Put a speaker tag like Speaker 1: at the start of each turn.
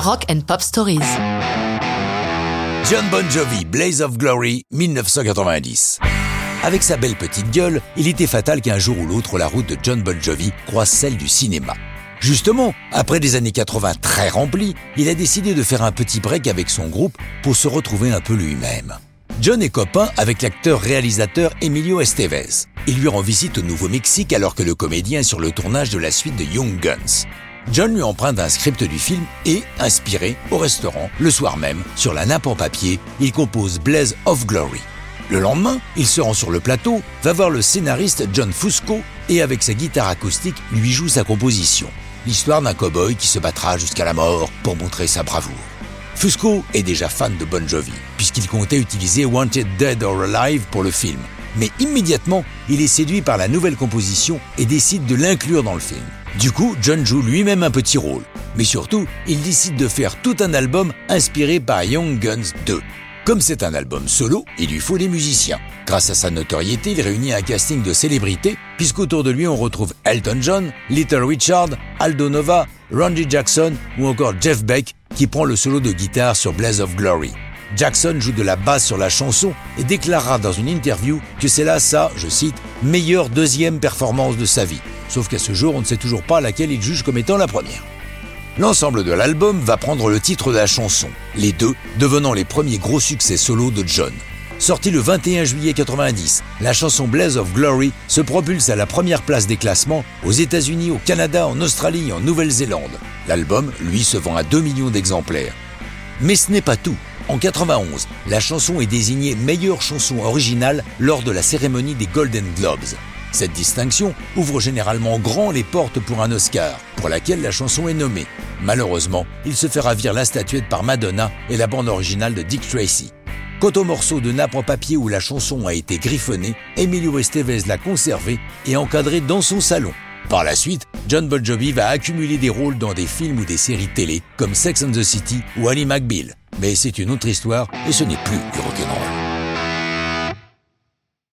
Speaker 1: Rock and Pop Stories.
Speaker 2: John Bon Jovi, Blaze of Glory, 1990. Avec sa belle petite gueule, il était fatal qu'un jour ou l'autre la route de John Bon Jovi croise celle du cinéma. Justement, après des années 80 très remplies, il a décidé de faire un petit break avec son groupe pour se retrouver un peu lui-même. John est copain avec l'acteur-réalisateur Emilio Estevez. Il lui rend visite au Nouveau-Mexique alors que le comédien est sur le tournage de la suite de Young Guns. John lui emprunte un script du film et, inspiré, au restaurant, le soir même, sur la nappe en papier, il compose Blaze of Glory. Le lendemain, il se rend sur le plateau, va voir le scénariste John Fusco et avec sa guitare acoustique lui joue sa composition. L'histoire d'un cow-boy qui se battra jusqu'à la mort pour montrer sa bravoure. Fusco est déjà fan de Bon Jovi, puisqu'il comptait utiliser Wanted Dead or Alive pour le film. Mais immédiatement, il est séduit par la nouvelle composition et décide de l'inclure dans le film. Du coup, John joue lui-même un petit rôle. Mais surtout, il décide de faire tout un album inspiré par Young Guns 2. Comme c'est un album solo, il lui faut des musiciens. Grâce à sa notoriété, il réunit un casting de célébrités, puisqu'autour de lui on retrouve Elton John, Little Richard, Aldo Nova, Randy Jackson ou encore Jeff Beck qui prend le solo de guitare sur Blaze of Glory. Jackson joue de la basse sur la chanson et déclarera dans une interview que c'est là sa, je cite, meilleure deuxième performance de sa vie. Sauf qu'à ce jour, on ne sait toujours pas laquelle il juge comme étant la première. L'ensemble de l'album va prendre le titre de la chanson, les deux devenant les premiers gros succès solo de John. Sorti le 21 juillet 90, la chanson Blaze of Glory se propulse à la première place des classements aux États-Unis, au Canada, en Australie et en Nouvelle-Zélande. L'album, lui, se vend à 2 millions d'exemplaires. Mais ce n'est pas tout. En 91, la chanson est désignée meilleure chanson originale lors de la cérémonie des Golden Globes. Cette distinction ouvre généralement grand les portes pour un Oscar, pour laquelle la chanson est nommée. Malheureusement, il se fait ravir la statuette par Madonna et la bande originale de Dick Tracy. Quant au morceau de nappe en papier où la chanson a été griffonnée, Emilio Estevez l'a conservé et encadré dans son salon. Par la suite, John Bon Jovi va accumuler des rôles dans des films ou des séries télé comme Sex and the City ou Ali McBeal. Mais c'est une autre histoire et ce n'est plus du rock'n'roll.